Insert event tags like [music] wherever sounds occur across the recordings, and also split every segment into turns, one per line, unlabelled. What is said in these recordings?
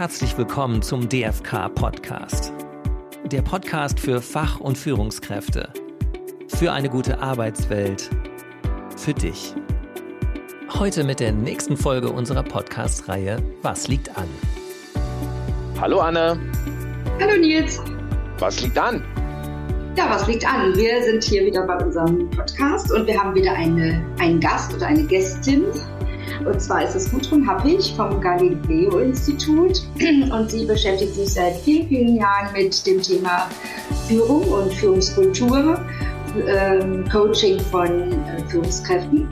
herzlich willkommen zum DFK Podcast. Der Podcast für Fach- und Führungskräfte. Für eine gute Arbeitswelt. Für dich. Heute mit der nächsten Folge unserer Podcast-Reihe Was liegt an?
Hallo Anne.
Hallo Nils.
Was liegt an?
Ja, was liegt an? Wir sind hier wieder bei unserem Podcast und wir haben wieder eine, einen Gast oder eine Gästin. Und zwar ist es Gudrun Happig vom Galileo-Institut und sie beschäftigt sich seit vielen, vielen Jahren mit dem Thema Führung und Führungskultur, ähm, Coaching von äh, Führungskräften.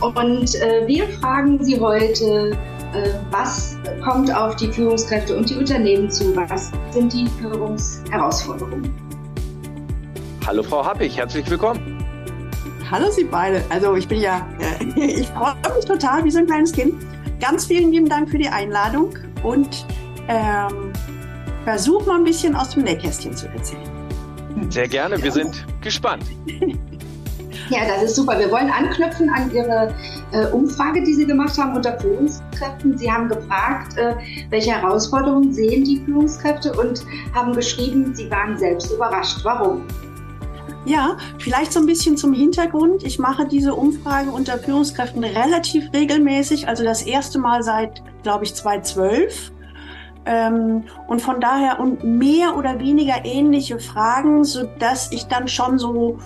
Und äh, wir fragen sie heute, äh, was kommt auf die Führungskräfte und die Unternehmen zu? Was sind die Führungsherausforderungen?
Hallo Frau Happig, herzlich willkommen.
Hallo Sie beide. Also ich bin ja, äh, [laughs] ich freue mich total wie so ein kleines Kind. Ganz vielen lieben Dank für die Einladung und ähm, versuch mal ein bisschen aus dem Nähkästchen zu erzählen.
Sehr gerne, wir sind gespannt. [laughs]
Ja, das ist super. Wir wollen anknüpfen an Ihre äh, Umfrage, die Sie gemacht haben unter Führungskräften. Sie haben gefragt, äh, welche Herausforderungen sehen die Führungskräfte und haben geschrieben, Sie waren selbst überrascht. Warum?
Ja, vielleicht so ein bisschen zum Hintergrund. Ich mache diese Umfrage unter Führungskräften relativ regelmäßig, also das erste Mal seit, glaube ich, 2012. Ähm, und von daher und mehr oder weniger ähnliche Fragen, so dass ich dann schon so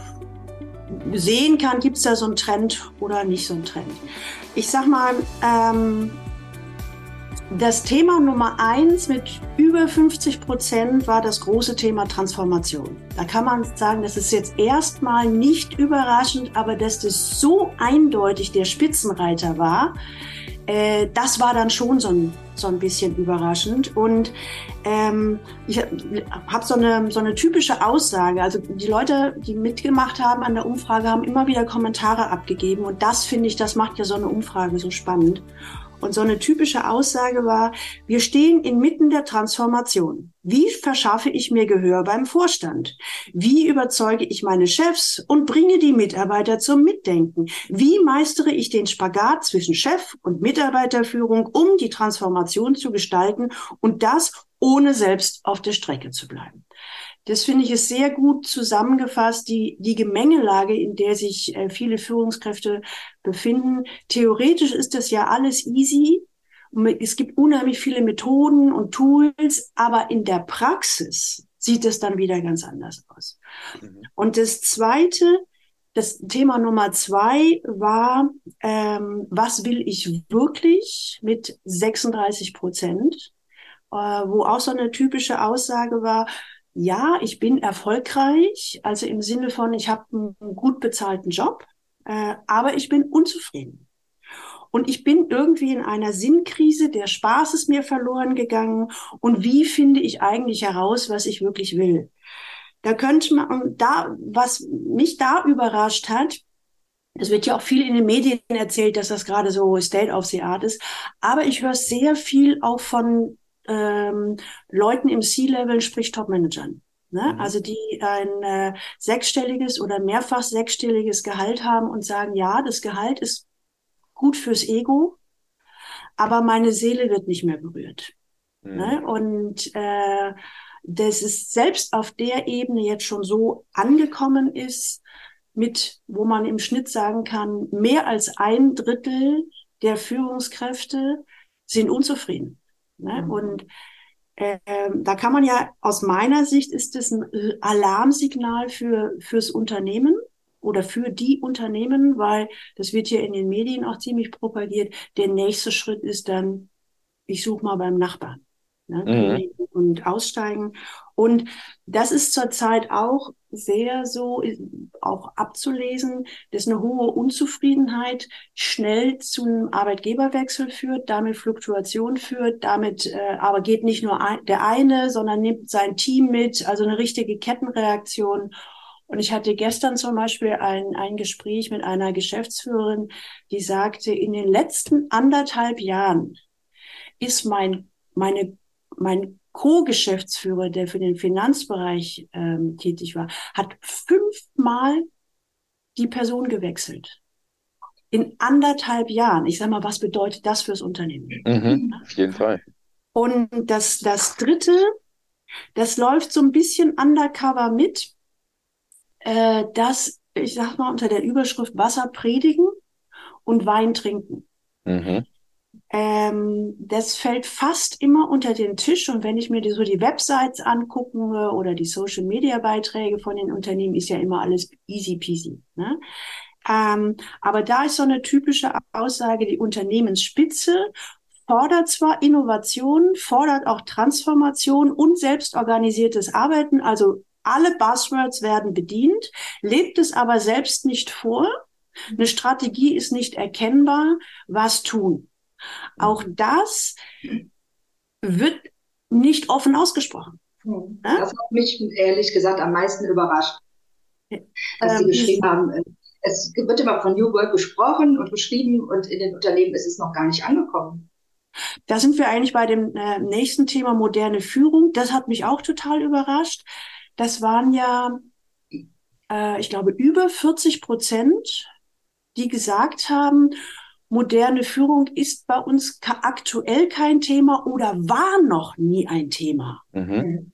sehen kann, gibt es da so einen Trend oder nicht so einen Trend. Ich sag mal, ähm, das Thema Nummer eins mit über 50 Prozent war das große Thema Transformation. Da kann man sagen, das ist jetzt erstmal nicht überraschend, aber dass das so eindeutig der Spitzenreiter war, äh, das war dann schon so ein, so ein bisschen überraschend. Und ähm, ich habe so eine, so eine typische Aussage. Also die Leute, die mitgemacht haben an der Umfrage, haben immer wieder Kommentare abgegeben. Und das finde ich, das macht ja so eine Umfrage so spannend. Und so eine typische Aussage war, wir stehen inmitten der Transformation. Wie verschaffe ich mir Gehör beim Vorstand? Wie überzeuge ich meine Chefs und bringe die Mitarbeiter zum Mitdenken? Wie meistere ich den Spagat zwischen Chef und Mitarbeiterführung, um die Transformation zu gestalten und das ohne selbst auf der Strecke zu bleiben? Das finde ich ist sehr gut zusammengefasst, die, die Gemengelage, in der sich äh, viele Führungskräfte befinden. Theoretisch ist das ja alles easy. Es gibt unheimlich viele Methoden und Tools, aber in der Praxis sieht es dann wieder ganz anders aus. Mhm. Und das Zweite, das Thema Nummer zwei war, ähm, was will ich wirklich mit 36 Prozent, äh, wo auch so eine typische Aussage war, ja, ich bin erfolgreich, also im Sinne von, ich habe einen gut bezahlten Job, äh, aber ich bin unzufrieden. Und ich bin irgendwie in einer Sinnkrise, der Spaß ist mir verloren gegangen. Und wie finde ich eigentlich heraus, was ich wirklich will? Da könnte man, da, was mich da überrascht hat, es wird ja auch viel in den Medien erzählt, dass das gerade so State of the Art ist. Aber ich höre sehr viel auch von ähm, Leuten im C-Level, sprich Top-Managern. Ne? Mhm. Also die ein äh, sechsstelliges oder mehrfach sechsstelliges Gehalt haben und sagen, ja, das Gehalt ist gut fürs Ego, aber meine Seele wird nicht mehr berührt. Mhm. Ne? Und äh, das ist selbst auf der Ebene jetzt schon so angekommen ist, mit, wo man im Schnitt sagen kann, mehr als ein Drittel der Führungskräfte sind unzufrieden. Ne? Mhm. Und äh, da kann man ja aus meiner Sicht ist es ein Alarmsignal für fürs Unternehmen oder für die Unternehmen, weil das wird ja in den Medien auch ziemlich propagiert. Der nächste Schritt ist dann, ich suche mal beim Nachbarn ne? Mhm. und aussteigen. Und das ist zurzeit auch sehr so auch abzulesen, dass eine hohe Unzufriedenheit schnell zu einem Arbeitgeberwechsel führt, damit Fluktuation führt, damit äh, aber geht nicht nur ein, der eine, sondern nimmt sein Team mit, also eine richtige Kettenreaktion. Und ich hatte gestern zum Beispiel ein, ein Gespräch mit einer Geschäftsführerin, die sagte, in den letzten anderthalb Jahren ist mein, meine, mein Co-Geschäftsführer, der für den Finanzbereich ähm, tätig war, hat fünfmal die Person gewechselt. In anderthalb Jahren. Ich sag mal, was bedeutet das fürs Unternehmen?
Mhm, auf jeden Fall.
Und das, das dritte, das läuft so ein bisschen undercover mit, äh, dass, ich sag mal, unter der Überschrift Wasser predigen und Wein trinken. Mhm. Ähm, das fällt fast immer unter den Tisch. Und wenn ich mir die, so die Websites angucke oder die Social Media Beiträge von den Unternehmen, ist ja immer alles easy peasy. Ne? Ähm, aber da ist so eine typische Aussage, die Unternehmensspitze fordert zwar Innovation, fordert auch Transformation und selbstorganisiertes Arbeiten, also alle Buzzwords werden bedient, lebt es aber selbst nicht vor. Eine Strategie ist nicht erkennbar. Was tun? Auch das wird nicht offen ausgesprochen.
Hm. Das hat mich ehrlich gesagt am meisten überrascht, dass Sie ähm, geschrieben haben, äh, es wird immer von New Work gesprochen und beschrieben und in den Unternehmen ist es noch gar nicht angekommen.
Da sind wir eigentlich bei dem äh, nächsten Thema moderne Führung. Das hat mich auch total überrascht. Das waren ja, äh, ich glaube, über 40 Prozent, die gesagt haben, moderne Führung ist bei uns aktuell kein Thema oder war noch nie ein Thema. Mhm.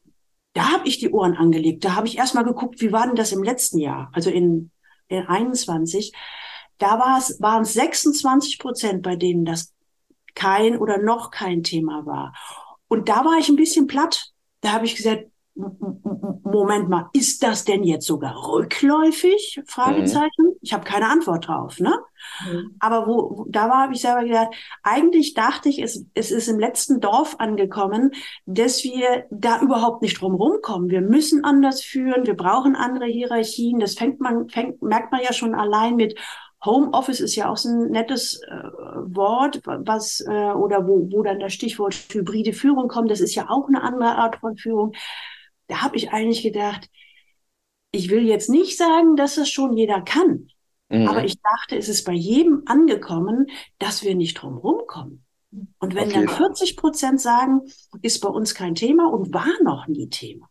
Da habe ich die Ohren angelegt. Da habe ich erstmal geguckt, wie war denn das im letzten Jahr, also in in 21, da waren es 26 Prozent, bei denen das kein oder noch kein Thema war. Und da war ich ein bisschen platt. Da habe ich gesagt, Moment mal, ist das denn jetzt sogar rückläufig? Fragezeichen. Mhm. Ich habe keine Antwort drauf, ne? Mhm. Aber wo, wo da war, habe ich selber gedacht, eigentlich dachte ich, es, es ist im letzten Dorf angekommen, dass wir da überhaupt nicht drum rumkommen. Wir müssen anders führen, wir brauchen andere Hierarchien. Das fängt man, fängt, merkt man ja schon allein mit Homeoffice ist ja auch so ein nettes äh, Wort, was äh, oder wo, wo dann das Stichwort hybride Führung kommt. Das ist ja auch eine andere Art von Führung da habe ich eigentlich gedacht, ich will jetzt nicht sagen, dass das schon jeder kann. Mhm. Aber ich dachte, es ist bei jedem angekommen, dass wir nicht drum rumkommen. Und wenn dann 40 Prozent sagen, ist bei uns kein Thema und war noch nie Thema.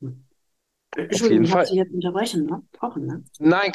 Hm. Entschuldigung, ich Sie jetzt unterbrechen, ne? Brauchen, ne?
Nein,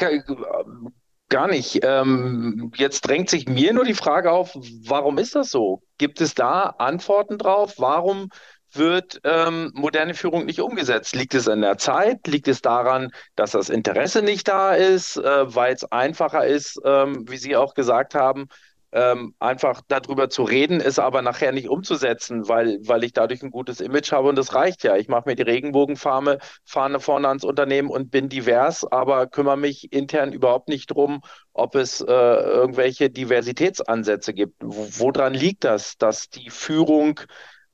gar nicht. Ähm, jetzt drängt sich mir nur die Frage auf, warum ist das so? Gibt es da Antworten drauf? Warum wird ähm, moderne Führung nicht umgesetzt? Liegt es an der Zeit? Liegt es daran, dass das Interesse nicht da ist, äh, weil es einfacher ist, ähm, wie Sie auch gesagt haben, ähm, einfach darüber zu reden, es aber nachher nicht umzusetzen, weil, weil ich dadurch ein gutes Image habe und das reicht ja. Ich mache mir die Regenbogenfahne Fahne vorne ans Unternehmen und bin divers, aber kümmere mich intern überhaupt nicht drum, ob es äh, irgendwelche Diversitätsansätze gibt. woran liegt das, dass die Führung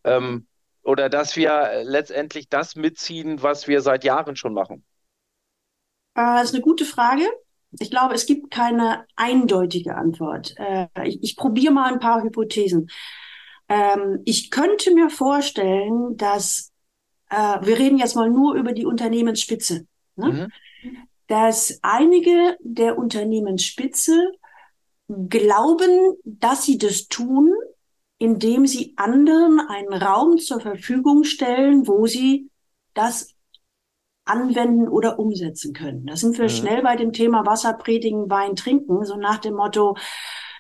ähm, oder dass wir letztendlich das mitziehen, was wir seit Jahren schon machen?
Äh, das ist eine gute Frage. Ich glaube, es gibt keine eindeutige Antwort. Äh, ich, ich probiere mal ein paar Hypothesen. Ähm, ich könnte mir vorstellen, dass äh, wir reden jetzt mal nur über die Unternehmensspitze, ne? mhm. dass einige der Unternehmensspitze glauben, dass sie das tun, indem sie anderen einen Raum zur Verfügung stellen, wo sie das anwenden oder umsetzen können. Da sind wir mhm. schnell bei dem Thema Wasser predigen, Wein trinken, so nach dem Motto,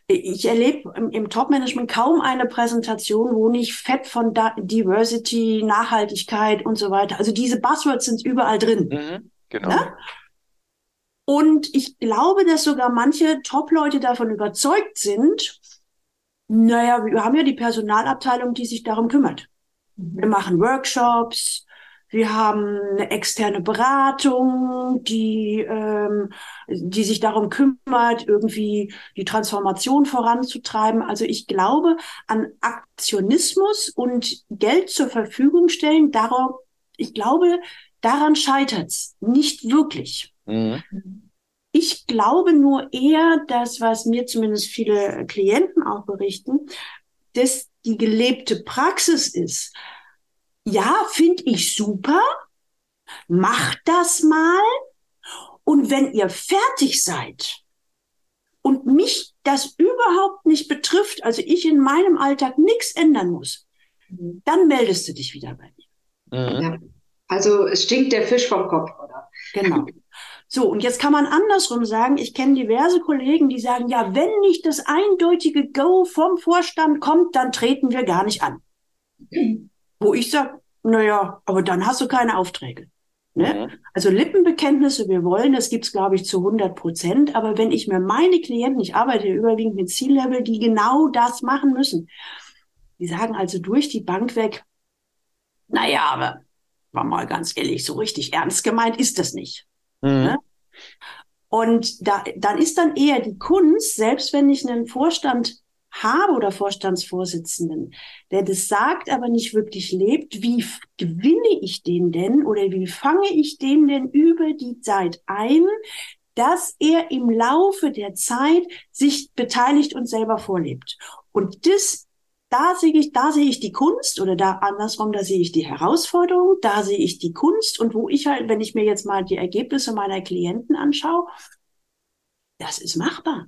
ich erlebe im, im Top-Management kaum eine Präsentation, wo nicht Fett von da Diversity, Nachhaltigkeit und so weiter. Also diese Buzzwords sind überall drin. Mhm, genau. Ne? Und ich glaube, dass sogar manche Top-Leute davon überzeugt sind, naja, wir haben ja die Personalabteilung, die sich darum kümmert. Mhm. Wir machen Workshops, wir haben eine externe Beratung, die, ähm, die sich darum kümmert, irgendwie die Transformation voranzutreiben. Also ich glaube an Aktionismus und Geld zur Verfügung stellen. Darauf, ich glaube, daran scheitert's nicht wirklich. Mhm. Ich glaube nur eher, dass, was mir zumindest viele Klienten auch berichten, dass die gelebte Praxis ist. Ja, finde ich super. Macht das mal. Und wenn ihr fertig seid und mich das überhaupt nicht betrifft, also ich in meinem Alltag nichts ändern muss, dann meldest du dich wieder bei mir.
Mhm. Ja. Also es stinkt der Fisch vom Kopf, oder?
Genau. So, und jetzt kann man andersrum sagen, ich kenne diverse Kollegen, die sagen, ja, wenn nicht das eindeutige Go vom Vorstand kommt, dann treten wir gar nicht an. wo ich sage, naja, aber dann hast du keine Aufträge. Ne? Mhm. Also Lippenbekenntnisse, wir wollen, das gibt's glaube ich, zu 100 Prozent. Aber wenn ich mir meine Klienten, ich arbeite überwiegend mit C-Level, die genau das machen müssen, die sagen also durch die Bank weg, naja, aber war mal ganz ehrlich, so richtig ernst gemeint ist das nicht. Mhm. Ne? Und da, dann ist dann eher die Kunst, selbst wenn ich einen Vorstand habe oder Vorstandsvorsitzenden, der das sagt, aber nicht wirklich lebt, wie gewinne ich den denn oder wie fange ich den denn über die Zeit ein, dass er im Laufe der Zeit sich beteiligt und selber vorlebt. Und das da sehe ich, da sehe ich die Kunst oder da andersrum, da sehe ich die Herausforderung, da sehe ich die Kunst und wo ich halt, wenn ich mir jetzt mal die Ergebnisse meiner Klienten anschaue, das ist machbar.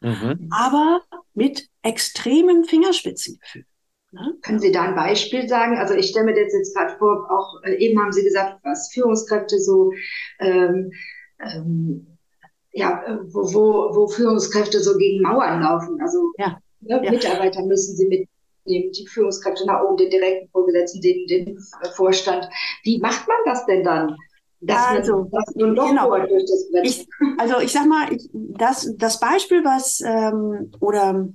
Mhm. Aber mit extremem Fingerspitzengefühl.
Ne? Können Sie da ein Beispiel sagen? Also ich stelle mir das jetzt gerade vor, auch äh, eben haben Sie gesagt, was Führungskräfte so ähm, ähm, ja, wo, wo, wo Führungskräfte so gegen Mauern laufen. Also ja. Ne, ja. Mitarbeiter müssen sie mit nehmen, die Führungskräfte nach oben, den direkten Vorgesetzten, den, den Vorstand. Wie macht man das denn dann?
also, das genau. Ich, also ich sag mal, ich, das, das Beispiel, was ähm, oder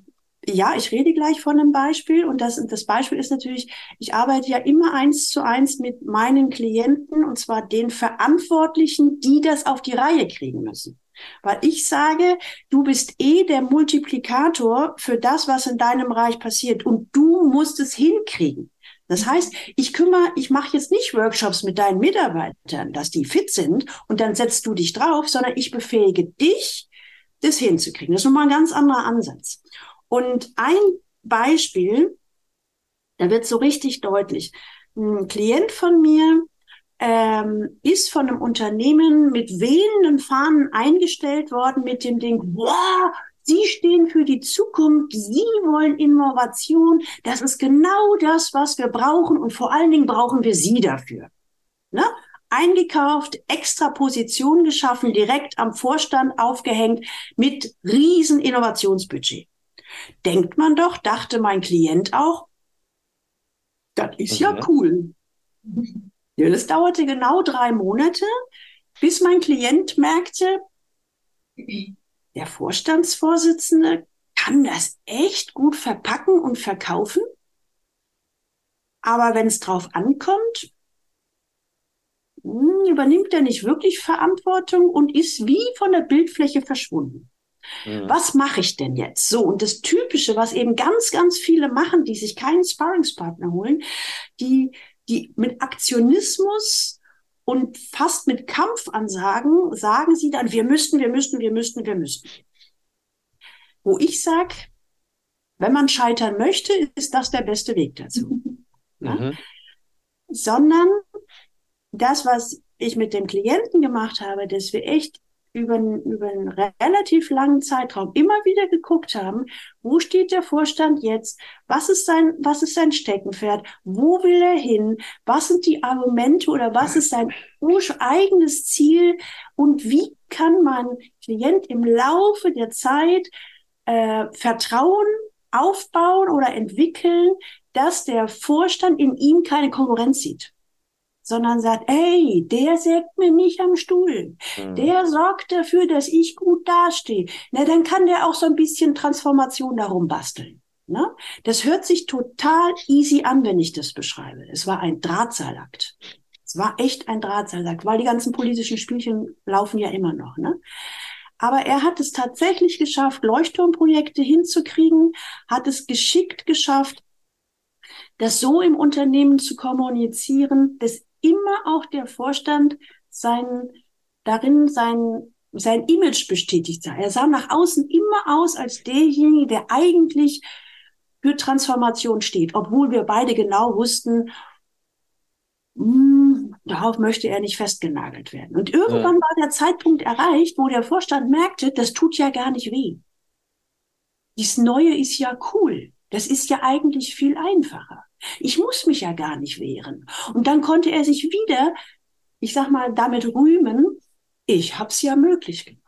ja, ich rede gleich von einem Beispiel und das, das Beispiel ist natürlich, ich arbeite ja immer eins zu eins mit meinen Klienten und zwar den Verantwortlichen, die das auf die Reihe kriegen müssen. Weil ich sage, du bist eh der Multiplikator für das, was in deinem Bereich passiert und du musst es hinkriegen. Das heißt, ich kümmere, ich mache jetzt nicht Workshops mit deinen Mitarbeitern, dass die fit sind und dann setzt du dich drauf, sondern ich befähige dich, das hinzukriegen. Das ist nochmal ein ganz anderer Ansatz. Und ein Beispiel, da wird so richtig deutlich. Ein Klient von mir, ähm, ist von einem Unternehmen mit wehenden Fahnen eingestellt worden mit dem Ding, wow, Sie stehen für die Zukunft, Sie wollen Innovation, das ist genau das, was wir brauchen und vor allen Dingen brauchen wir Sie dafür. Ne? Eingekauft, extra Position geschaffen, direkt am Vorstand aufgehängt mit riesen Innovationsbudget. Denkt man doch, dachte mein Klient auch, das ist ja cool. Ja, das dauerte genau drei Monate, bis mein Klient merkte, der Vorstandsvorsitzende kann das echt gut verpacken und verkaufen. Aber wenn es drauf ankommt, hm, übernimmt er nicht wirklich Verantwortung und ist wie von der Bildfläche verschwunden. Mhm. Was mache ich denn jetzt? So, und das Typische, was eben ganz, ganz viele machen, die sich keinen Sparringspartner holen, die die mit Aktionismus und fast mit Kampfansagen sagen sie dann, wir müssten, wir müssten, wir müssten, wir müssten. Wo ich sage, wenn man scheitern möchte, ist das der beste Weg dazu. [laughs] Mhm. Sondern das, was ich mit dem Klienten gemacht habe, dass wir echt über, über einen relativ langen Zeitraum immer wieder geguckt haben, wo steht der Vorstand jetzt? Was ist sein, was ist sein Steckenpferd? Wo will er hin? Was sind die Argumente oder was ist sein eigenes Ziel? Und wie kann man Klient im Laufe der Zeit äh, Vertrauen aufbauen oder entwickeln, dass der Vorstand in ihm keine Konkurrenz sieht? Sondern sagt, ey, der sägt mir nicht am Stuhl. Mhm. Der sorgt dafür, dass ich gut dastehe. Na, dann kann der auch so ein bisschen Transformation darum basteln. Ne? Das hört sich total easy an, wenn ich das beschreibe. Es war ein Drahtseilakt. Es war echt ein Drahtseilakt, weil die ganzen politischen Spielchen laufen ja immer noch. Ne? Aber er hat es tatsächlich geschafft, Leuchtturmprojekte hinzukriegen, hat es geschickt geschafft, das so im Unternehmen zu kommunizieren, dass immer auch der Vorstand sein, darin sein, sein Image bestätigt sah. Er sah nach außen immer aus als derjenige, der eigentlich für Transformation steht, obwohl wir beide genau wussten, mh, hm, darauf möchte er nicht festgenagelt werden. Und irgendwann ja. war der Zeitpunkt erreicht, wo der Vorstand merkte, das tut ja gar nicht weh. Dies Neue ist ja cool. Das ist ja eigentlich viel einfacher. Ich muss mich ja gar nicht wehren. Und dann konnte er sich wieder, ich sag mal, damit rühmen, ich habe es ja möglich gemacht.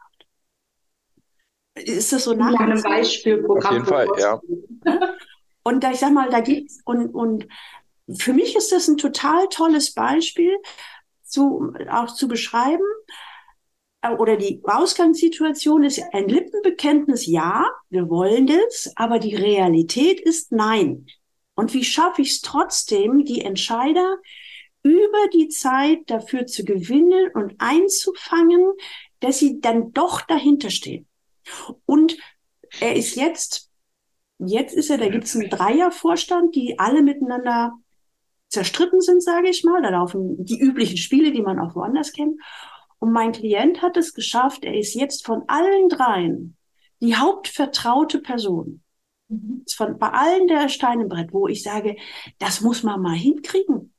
Ist das so nach
einem Beispielprogramm?
Auf jeden Fall, ja. [laughs]
Und da, ich sag mal, da gibt's und, und für mich ist das ein total tolles Beispiel, zu, auch zu beschreiben, äh, oder die Ausgangssituation ist ein Lippenbekenntnis, ja, wir wollen das, aber die Realität ist nein. Und wie schaffe ich es trotzdem, die Entscheider über die Zeit dafür zu gewinnen und einzufangen, dass sie dann doch dahinter stehen. Und er ist jetzt, jetzt ist er, da gibt es einen Dreiervorstand, die alle miteinander zerstritten sind, sage ich mal. Da laufen die üblichen Spiele, die man auch woanders kennt. Und mein Klient hat es geschafft, er ist jetzt von allen dreien die hauptvertraute Person. Mhm. Von, bei allen der Stein im Brett, wo ich sage, das muss man mal hinkriegen.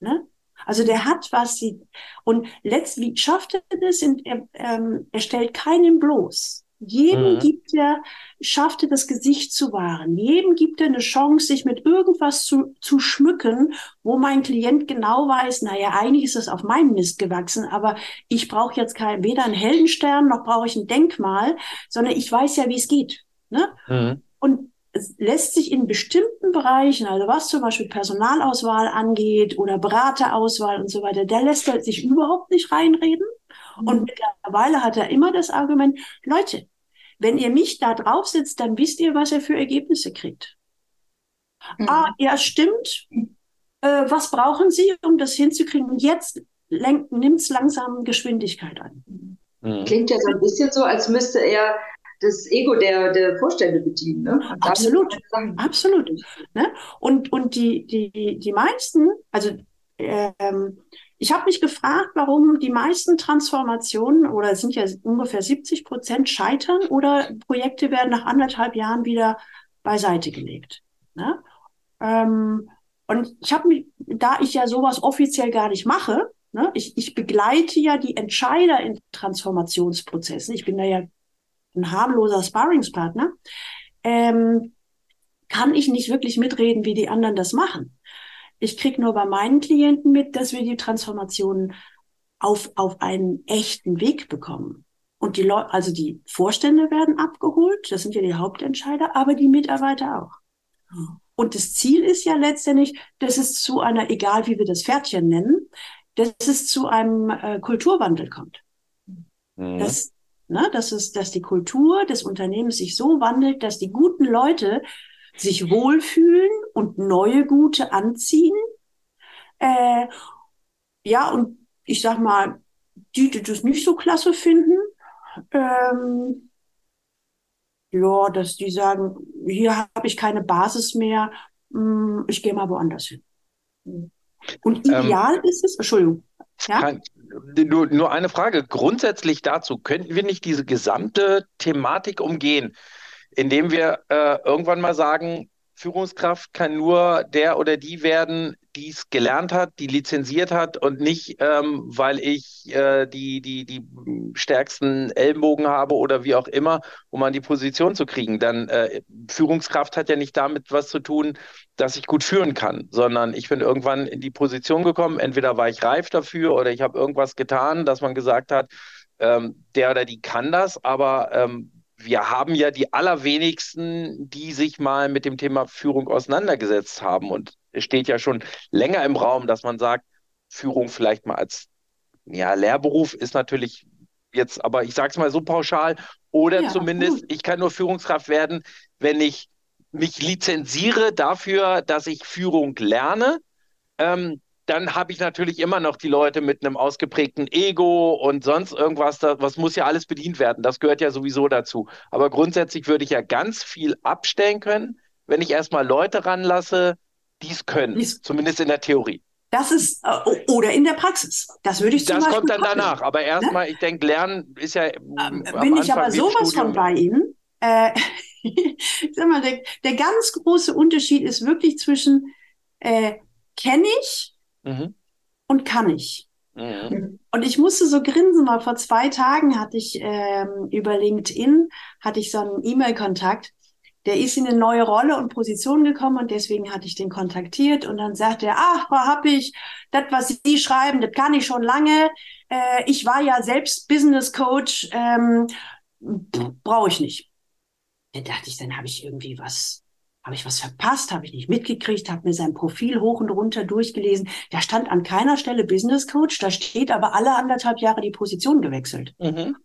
Ne? Also der hat was sie und letztlich schafft er das, in, er, ähm, er stellt keinen bloß. Jedem mhm. gibt er, schafft er das Gesicht zu wahren. Jedem gibt er eine Chance, sich mit irgendwas zu, zu schmücken, wo mein Klient genau weiß, naja, eigentlich ist das auf meinem Mist gewachsen, aber ich brauche jetzt kein, weder einen Heldenstern noch brauche ich ein Denkmal, sondern ich weiß ja, wie es geht. Ne? Mhm. Und es lässt sich in bestimmten Bereichen, also was zum Beispiel Personalauswahl angeht oder Beraterauswahl und so weiter, der lässt er sich überhaupt nicht reinreden. Mhm. Und mittlerweile hat er immer das Argument, Leute, wenn ihr mich da drauf sitzt, dann wisst ihr, was ihr für Ergebnisse kriegt. Mhm. Ah, ja, stimmt. Äh, was brauchen Sie, um das hinzukriegen? Jetzt nimmt es langsam Geschwindigkeit an.
Mhm. Klingt ja so ein bisschen so, als müsste er das Ego der, der Vorstände bedienen. Ne?
Absolut, absolut. Ne? Und, und die, die, die meisten, also ähm, ich habe mich gefragt, warum die meisten Transformationen oder es sind ja ungefähr 70 Prozent scheitern oder Projekte werden nach anderthalb Jahren wieder beiseite gelegt. Ne? Ähm, und ich habe mich, da ich ja sowas offiziell gar nicht mache, ne, ich, ich begleite ja die Entscheider in Transformationsprozessen. Ich bin da ja ein harmloser Sparringspartner. Ähm, kann ich nicht wirklich mitreden, wie die anderen das machen. Ich kriege nur bei meinen Klienten mit, dass wir die Transformation auf, auf einen echten Weg bekommen. Und die Leute, also die Vorstände werden abgeholt, das sind ja die Hauptentscheider, aber die Mitarbeiter auch. Und das Ziel ist ja letztendlich, dass es zu einer, egal wie wir das Pferdchen nennen, dass es zu einem äh, Kulturwandel kommt. Mhm. Dass, ne, dass, es, dass die Kultur des Unternehmens sich so wandelt, dass die guten Leute sich wohlfühlen und neue Gute anziehen. Äh, ja, und ich sag mal, die, die das nicht so klasse finden, ähm, ja, dass die sagen, hier habe ich keine Basis mehr, hm, ich gehe mal woanders hin. Und ähm, ideal ähm, ist es, Entschuldigung. Ja? Kann,
nur, nur eine Frage. Grundsätzlich dazu, könnten wir nicht diese gesamte Thematik umgehen? indem wir äh, irgendwann mal sagen, Führungskraft kann nur der oder die werden, die es gelernt hat, die lizenziert hat und nicht, ähm, weil ich äh, die, die, die stärksten Ellenbogen habe oder wie auch immer, um an die Position zu kriegen. Dann äh, Führungskraft hat ja nicht damit was zu tun, dass ich gut führen kann, sondern ich bin irgendwann in die Position gekommen, entweder war ich reif dafür oder ich habe irgendwas getan, dass man gesagt hat, ähm, der oder die kann das, aber ähm, wir haben ja die allerwenigsten, die sich mal mit dem Thema Führung auseinandergesetzt haben. Und es steht ja schon länger im Raum, dass man sagt, Führung vielleicht mal als ja, Lehrberuf ist natürlich jetzt, aber ich sage es mal so pauschal, oder ja, zumindest, gut. ich kann nur Führungskraft werden, wenn ich mich lizenziere dafür, dass ich Führung lerne. Ähm, dann habe ich natürlich immer noch die Leute mit einem ausgeprägten Ego und sonst irgendwas. Das, was muss ja alles bedient werden. Das gehört ja sowieso dazu. Aber grundsätzlich würde ich ja ganz viel abstellen können, wenn ich erstmal Leute ranlasse, die es können. Dies, zumindest in der Theorie.
Das ist, äh, oder in der Praxis. Das würde ich zum
Das kommt dann machen. danach. Aber erstmal, ne? ich denke, Lernen ist ja.
Ähm, bin ich aber sowas von bei Ihnen. Äh, [laughs] sag mal, der, der, ganz große Unterschied ist wirklich zwischen äh, kenne ich Mhm. Und kann ich. Mhm. Und ich musste so grinsen, weil vor zwei Tagen hatte ich ähm, über LinkedIn, hatte ich so einen E-Mail-Kontakt, der ist in eine neue Rolle und Position gekommen und deswegen hatte ich den kontaktiert und dann sagte er, ach, hab ich, das, was Sie schreiben, das kann ich schon lange. Äh, ich war ja selbst Business Coach, ähm, brauche ich nicht. Da dachte ich, dann habe ich irgendwie was Habe ich was verpasst? Habe ich nicht mitgekriegt? Habe mir sein Profil hoch und runter durchgelesen. Da stand an keiner Stelle Business Coach, da steht aber alle anderthalb Jahre die Position gewechselt. Mhm.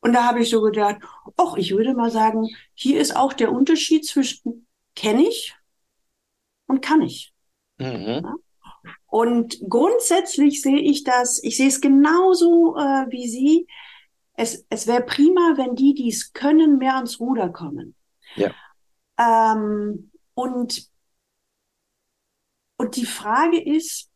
Und da habe ich so gedacht, ach, ich würde mal sagen, hier ist auch der Unterschied zwischen kenne ich und kann ich. Mhm. Ja? Und grundsätzlich sehe ich das, ich sehe es genauso äh, wie Sie. Es, es wäre prima, wenn die, die es können, mehr ans Ruder kommen. Ja. Ähm, und, und die Frage ist,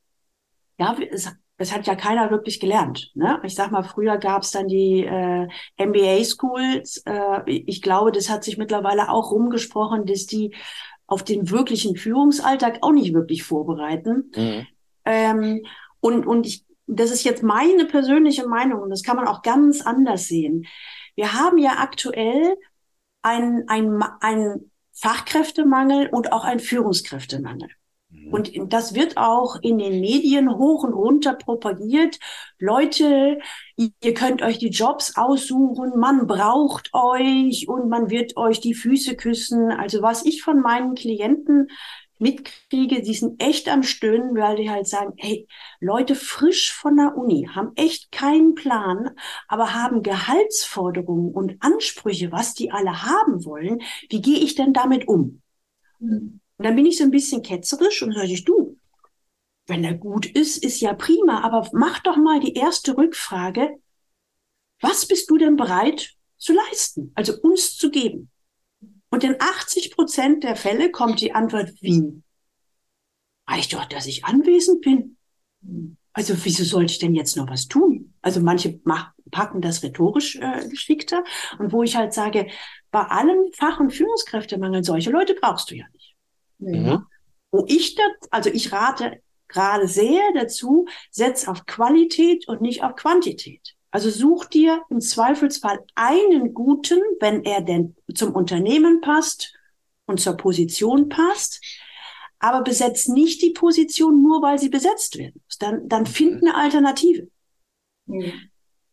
ja, es, es hat ja keiner wirklich gelernt. Ne? Ich sag mal, früher gab es dann die äh, MBA-Schools. Äh, ich glaube, das hat sich mittlerweile auch rumgesprochen, dass die auf den wirklichen Führungsalltag auch nicht wirklich vorbereiten. Mhm. Ähm, und, und ich, das ist jetzt meine persönliche Meinung und das kann man auch ganz anders sehen. Wir haben ja aktuell einen ein Fachkräftemangel und auch einen Führungskräftemangel. Mhm. Und das wird auch in den Medien hoch und runter propagiert. Leute, ihr könnt euch die Jobs aussuchen, man braucht euch und man wird euch die Füße küssen. Also was ich von meinen Klienten mitkriege, die sind echt am Stöhnen, weil die halt sagen, hey, Leute frisch von der Uni haben echt keinen Plan, aber haben Gehaltsforderungen und Ansprüche, was die alle haben wollen. Wie gehe ich denn damit um? Mhm. Und dann bin ich so ein bisschen ketzerisch und sage ich, du, wenn er gut ist, ist ja prima, aber mach doch mal die erste Rückfrage. Was bist du denn bereit zu leisten, also uns zu geben? Und in 80 Prozent der Fälle kommt die Antwort, wie? Reicht doch, dass ich anwesend bin. Also wieso sollte ich denn jetzt noch was tun? Also manche machen, packen das rhetorisch äh, geschickter. Und wo ich halt sage, bei allem Fach- und Führungskräftemangel, solche Leute brauchst du ja nicht. Mhm. Wo ich das, also ich rate gerade sehr dazu, setz auf Qualität und nicht auf Quantität. Also such dir im Zweifelsfall einen guten, wenn er denn zum Unternehmen passt und zur Position passt, aber besetzt nicht die Position nur, weil sie besetzt werden muss. Dann, dann find eine Alternative. Mhm.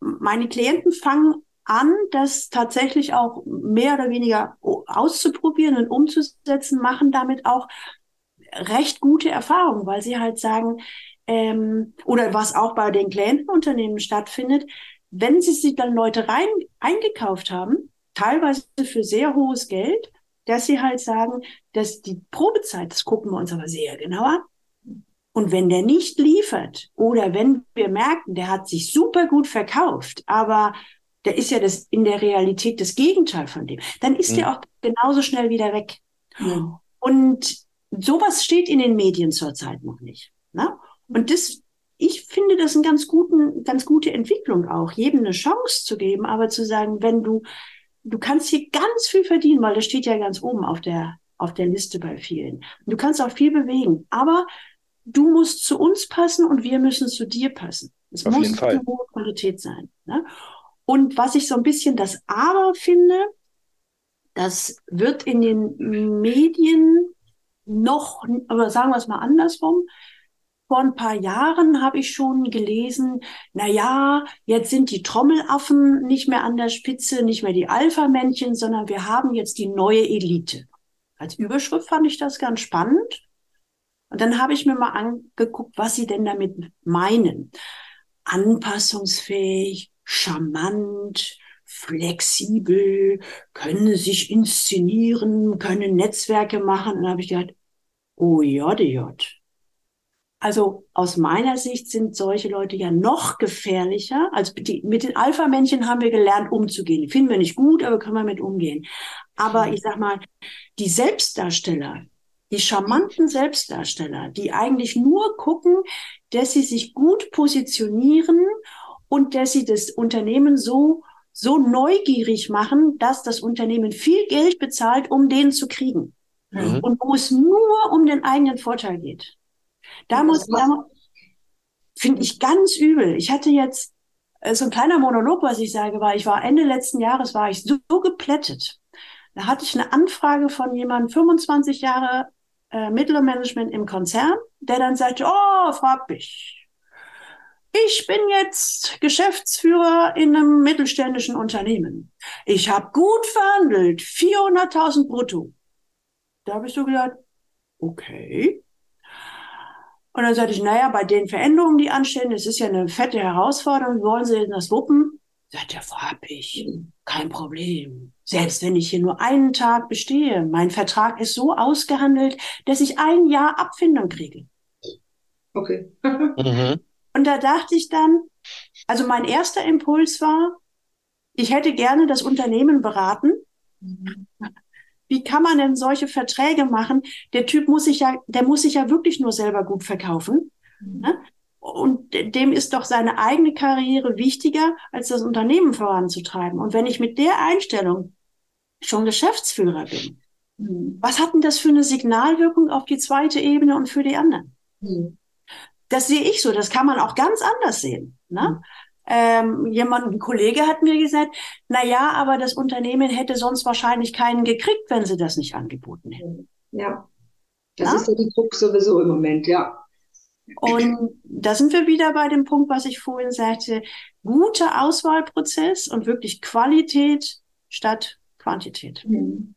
Meine Klienten fangen an, das tatsächlich auch mehr oder weniger auszuprobieren und umzusetzen, machen damit auch recht gute Erfahrungen, weil sie halt sagen, ähm, oder was auch bei den Klientenunternehmen stattfindet, wenn sie sich dann Leute rein eingekauft haben, teilweise für sehr hohes Geld, dass sie halt sagen, dass die Probezeit, das gucken wir uns aber sehr genau an. Und wenn der nicht liefert oder wenn wir merken, der hat sich super gut verkauft, aber der ist ja das in der Realität das Gegenteil von dem, dann ist mhm. der auch genauso schnell wieder weg. Mhm. Und sowas steht in den Medien zurzeit noch nicht. Ne? Und das, ich finde das eine ganz, guten, ganz gute Entwicklung auch, jedem eine Chance zu geben, aber zu sagen, wenn du, du kannst hier ganz viel verdienen, weil das steht ja ganz oben auf der, auf der Liste bei vielen. Du kannst auch viel bewegen, aber du musst zu uns passen und wir müssen zu dir passen. Es auf muss eine hohe Qualität sein. Ne? Und was ich so ein bisschen das Aber finde, das wird in den Medien noch, oder sagen wir es mal andersrum, vor ein paar Jahren habe ich schon gelesen, na ja, jetzt sind die Trommelaffen nicht mehr an der Spitze, nicht mehr die Alpha-Männchen, sondern wir haben jetzt die neue Elite. Als Überschrift fand ich das ganz spannend. Und dann habe ich mir mal angeguckt, was sie denn damit meinen. Anpassungsfähig, charmant, flexibel, können sich inszenieren, können Netzwerke machen. Und dann habe ich gedacht, oh Jod, Jod. Also aus meiner Sicht sind solche Leute ja noch gefährlicher. Also die, mit den Alpha-Männchen haben wir gelernt, umzugehen. Die finden wir nicht gut, aber können wir mit umgehen. Aber ich sag mal, die Selbstdarsteller, die charmanten Selbstdarsteller, die eigentlich nur gucken, dass sie sich gut positionieren und dass sie das Unternehmen so so neugierig machen, dass das Unternehmen viel Geld bezahlt, um den zu kriegen. Mhm. Und wo es nur um den eigenen Vorteil geht. Da muss, da finde ich ganz übel. Ich hatte jetzt äh, so ein kleiner Monolog, was ich sage, war, ich war Ende letzten Jahres, war ich so, so geplättet. Da hatte ich eine Anfrage von jemandem, 25 Jahre äh, Mittelmanagement im Konzern, der dann sagte, oh, frag mich. Ich bin jetzt Geschäftsführer in einem mittelständischen Unternehmen. Ich habe gut verhandelt, 400.000 brutto. Da habe ich so gedacht, okay. Und dann sagte ich, naja, bei den Veränderungen, die anstehen, es ist ja eine fette Herausforderung, wollen Sie denn das wuppen? Sagt der, hab ich, kein Problem. Selbst wenn ich hier nur einen Tag bestehe, mein Vertrag ist so ausgehandelt, dass ich ein Jahr Abfindung kriege.
Okay. [laughs]
mhm. Und da dachte ich dann, also mein erster Impuls war, ich hätte gerne das Unternehmen beraten. Mhm. Wie kann man denn solche Verträge machen? Der Typ muss sich ja, der muss sich ja wirklich nur selber gut verkaufen. Mhm. Ne? Und dem ist doch seine eigene Karriere wichtiger, als das Unternehmen voranzutreiben. Und wenn ich mit der Einstellung schon Geschäftsführer bin, mhm. was hat denn das für eine Signalwirkung auf die zweite Ebene und für die anderen? Mhm. Das sehe ich so. Das kann man auch ganz anders sehen. Ne? Mhm. Ähm, jemand, ein Kollege hat mir gesagt, na ja, aber das Unternehmen hätte sonst wahrscheinlich keinen gekriegt, wenn sie das nicht angeboten hätten.
Ja, das ja? ist ja die Druck sowieso im Moment, ja.
Und da sind wir wieder bei dem Punkt, was ich vorhin sagte, guter Auswahlprozess und wirklich Qualität statt Quantität. Mhm.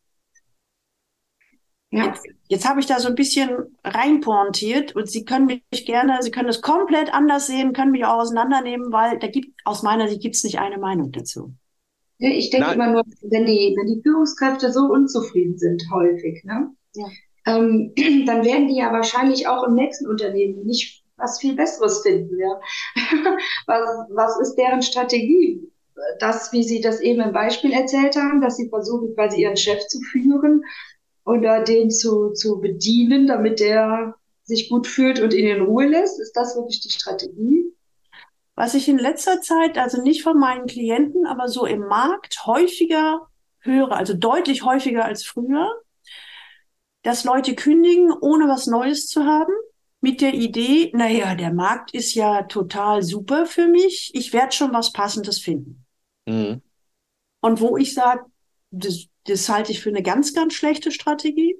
Ja. Jetzt, jetzt habe ich da so ein bisschen reinpointiert und Sie können mich gerne, Sie können das komplett anders sehen, können mich auch auseinandernehmen, weil da gibt aus meiner Sicht gibt es nicht eine Meinung dazu.
Ja, ich denke Nein. immer nur, wenn die, wenn die Führungskräfte so unzufrieden sind, häufig, ne? Ja. Ähm, [clears throat] dann werden die ja wahrscheinlich auch im nächsten Unternehmen nicht was viel Besseres finden. Ja? [laughs] was, was ist deren Strategie? Das, wie Sie das eben im Beispiel erzählt haben, dass Sie versuchen, quasi Ihren Chef zu führen oder den zu, zu bedienen, damit der sich gut fühlt und ihn in Ruhe lässt? Ist das wirklich die Strategie?
Was ich in letzter Zeit, also nicht von meinen Klienten, aber so im Markt häufiger höre, also deutlich häufiger als früher, dass Leute kündigen, ohne was Neues zu haben, mit der Idee, naja, der Markt ist ja total super für mich, ich werde schon was Passendes finden. Mhm. Und wo ich sage, das, das halte ich für eine ganz, ganz schlechte Strategie.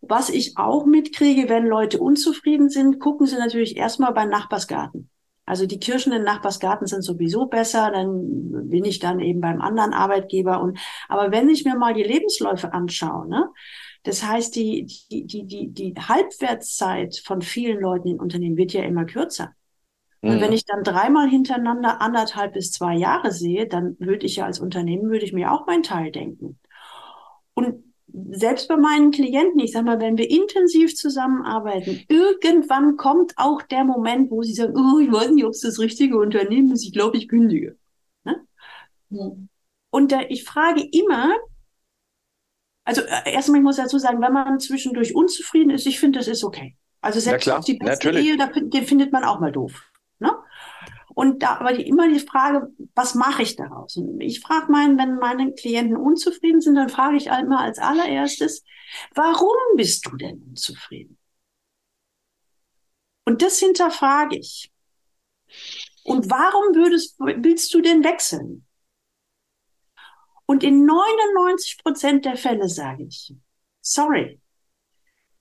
Was ich auch mitkriege, wenn Leute unzufrieden sind, gucken sie natürlich erstmal beim Nachbarsgarten. Also die Kirschen im Nachbarsgarten sind sowieso besser, dann bin ich dann eben beim anderen Arbeitgeber. Und aber wenn ich mir mal die Lebensläufe anschaue, ne, das heißt, die, die, die, die, die Halbwertszeit von vielen Leuten in Unternehmen wird ja immer kürzer. Und mhm. wenn ich dann dreimal hintereinander anderthalb bis zwei Jahre sehe, dann würde ich ja als Unternehmen, würde ich mir auch meinen Teil denken. Und selbst bei meinen Klienten, ich sag mal, wenn wir intensiv zusammenarbeiten, irgendwann kommt auch der Moment, wo sie sagen, oh, ich weiß nicht, ob es das richtige Unternehmen ist, ich glaube, ich kündige. Ne? Mhm. Und da, ich frage immer, also äh, erstmal, ich muss dazu sagen, wenn man zwischendurch unzufrieden ist, ich finde, das ist okay. Also selbst ja, die beste Natürlich. Ehe, da, den findet man auch mal doof. Und da aber die, immer die Frage, was mache ich daraus? Und ich frage meinen, wenn meine Klienten unzufrieden sind, dann frage ich mal als allererstes, warum bist du denn unzufrieden? Und das hinterfrage ich. Und warum würdest, willst du denn wechseln? Und in 99 Prozent der Fälle sage ich, sorry,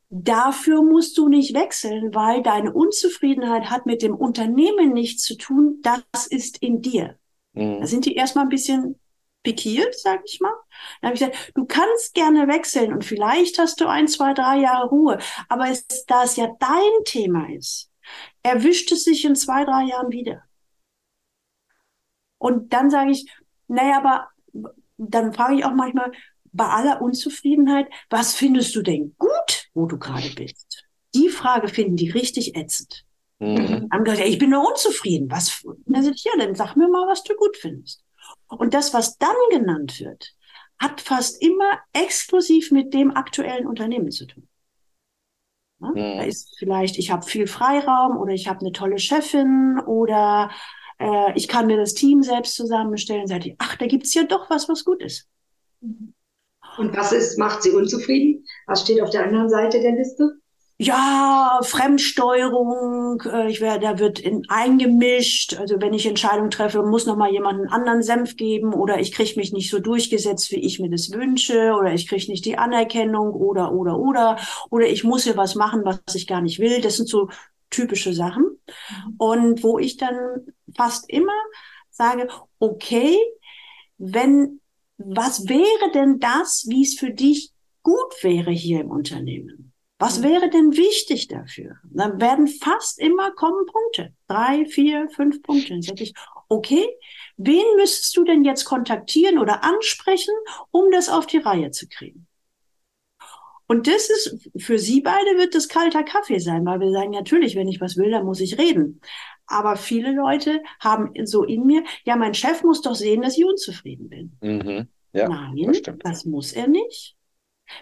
Dafür musst du nicht wechseln, weil deine Unzufriedenheit hat mit dem Unternehmen nichts zu tun. Das ist in dir. Mhm. Da sind die erstmal ein bisschen pikiert, sag ich mal. Dann habe ich gesagt, du kannst gerne wechseln und vielleicht hast du ein, zwei, drei Jahre Ruhe. Aber es, da es ja dein Thema ist, erwischt es sich in zwei, drei Jahren wieder. Und dann sage ich, naja, aber dann frage ich auch manchmal, bei aller Unzufriedenheit, was findest du denn gut, wo du gerade bist? Die Frage finden die richtig ätzend. Mhm. Haben gesagt, ja, ich bin nur unzufrieden. Was? dann ich, ja, dann sag mir mal, was du gut findest. Und das, was dann genannt wird, hat fast immer exklusiv mit dem aktuellen Unternehmen zu tun. Ja? Mhm. Da ist vielleicht, ich habe viel Freiraum oder ich habe eine tolle Chefin oder äh, ich kann mir das Team selbst zusammenstellen. Sag ich, ach, da gibt's ja doch was, was gut ist.
Mhm. Und was ist, macht sie unzufrieden? Was steht auf der anderen Seite der Liste?
Ja, Fremdsteuerung, äh, ich werde, da wird in, eingemischt. Also wenn ich Entscheidungen treffe, muss noch mal jemand einen anderen Senf geben oder ich kriege mich nicht so durchgesetzt, wie ich mir das wünsche oder ich kriege nicht die Anerkennung oder oder oder oder ich muss hier was machen, was ich gar nicht will. Das sind so typische Sachen. Mhm. Und wo ich dann fast immer sage, okay, wenn was wäre denn das, wie es für dich gut wäre hier im Unternehmen? Was wäre denn wichtig dafür? Dann werden fast immer kommen Punkte. Drei, vier, fünf Punkte. Dann sage ich, okay, wen müsstest du denn jetzt kontaktieren oder ansprechen, um das auf die Reihe zu kriegen? Und das ist, für Sie beide wird das kalter Kaffee sein, weil wir sagen, natürlich, wenn ich was will, dann muss ich reden. Aber viele Leute haben so in mir, ja, mein Chef muss doch sehen, dass ich unzufrieden bin.
Mhm. Ja,
Nein,
das
das muss er nicht.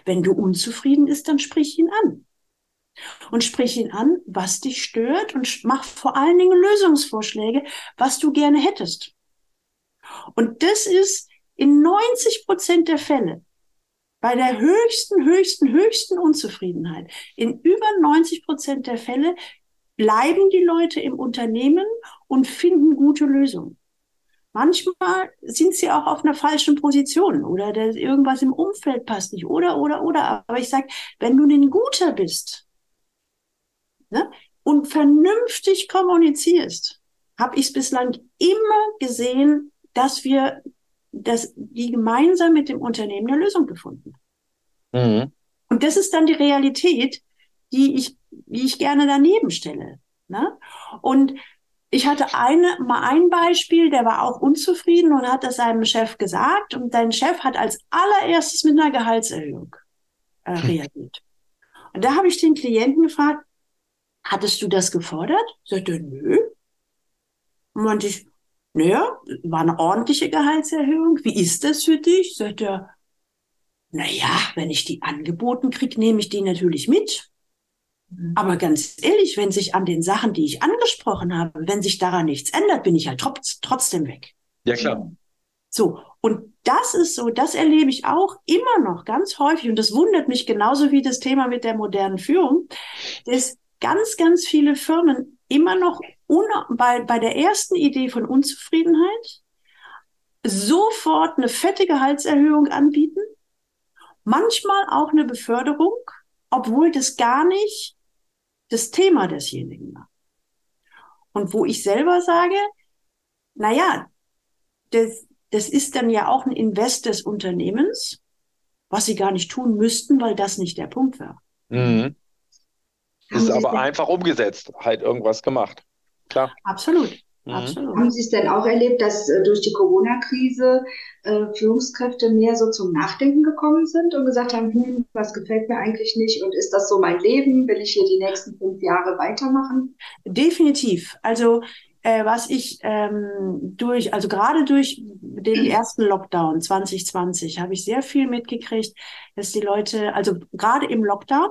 Wenn du unzufrieden bist, dann sprich ihn an. Und sprich ihn an, was dich stört und mach vor allen Dingen Lösungsvorschläge, was du gerne hättest. Und das ist in 90 Prozent der Fälle bei der höchsten, höchsten, höchsten Unzufriedenheit. In über 90 Prozent der Fälle bleiben die Leute im Unternehmen und finden gute Lösungen. Manchmal sind sie auch auf einer falschen Position oder irgendwas im Umfeld passt nicht oder, oder, oder. Aber ich sage, wenn du ein Guter bist ne, und vernünftig kommunizierst, habe ich es bislang immer gesehen, dass wir, dass die gemeinsam mit dem Unternehmen eine Lösung gefunden haben. Mhm. Und das ist dann die Realität, die ich, die ich gerne daneben stelle. Ne? Und ich hatte eine, mal ein Beispiel, der war auch unzufrieden und hat das seinem Chef gesagt und sein Chef hat als allererstes mit einer Gehaltserhöhung äh, hm. reagiert. Und da habe ich den Klienten gefragt, hattest du das gefordert? Sagt er, nö. Und meinte ich, naja, war eine ordentliche Gehaltserhöhung. Wie ist das für dich? Sagt er, naja, wenn ich die angeboten kriege, nehme ich die natürlich mit. Mhm. Aber ganz ehrlich, wenn sich an den Sachen, die ich angesprochen habe, wenn sich daran nichts ändert, bin ich halt trotz, trotzdem weg.
Ja, klar.
So. Und das ist so, das erlebe ich auch immer noch ganz häufig. Und das wundert mich genauso wie das Thema mit der modernen Führung, dass ganz, ganz viele Firmen immer noch bei, bei der ersten Idee von Unzufriedenheit sofort eine fette Gehaltserhöhung anbieten, manchmal auch eine Beförderung, obwohl das gar nicht das Thema desjenigen war. Und wo ich selber sage, na ja, das, das ist dann ja auch ein Invest des Unternehmens, was sie gar nicht tun müssten, weil das nicht der Punkt war.
Mhm. Ist aber einfach umgesetzt, halt irgendwas gemacht. Klar.
Absolut.
Mhm. Absolut. Haben Sie es denn auch erlebt, dass äh, durch die Corona-Krise äh, Führungskräfte mehr so zum Nachdenken gekommen sind und gesagt haben, hm, was gefällt mir eigentlich nicht und ist das so mein Leben? Will ich hier die nächsten fünf Jahre weitermachen?
Definitiv. Also äh, was ich ähm, durch, also gerade durch den ersten Lockdown 2020 habe ich sehr viel mitgekriegt, dass die Leute, also gerade im Lockdown,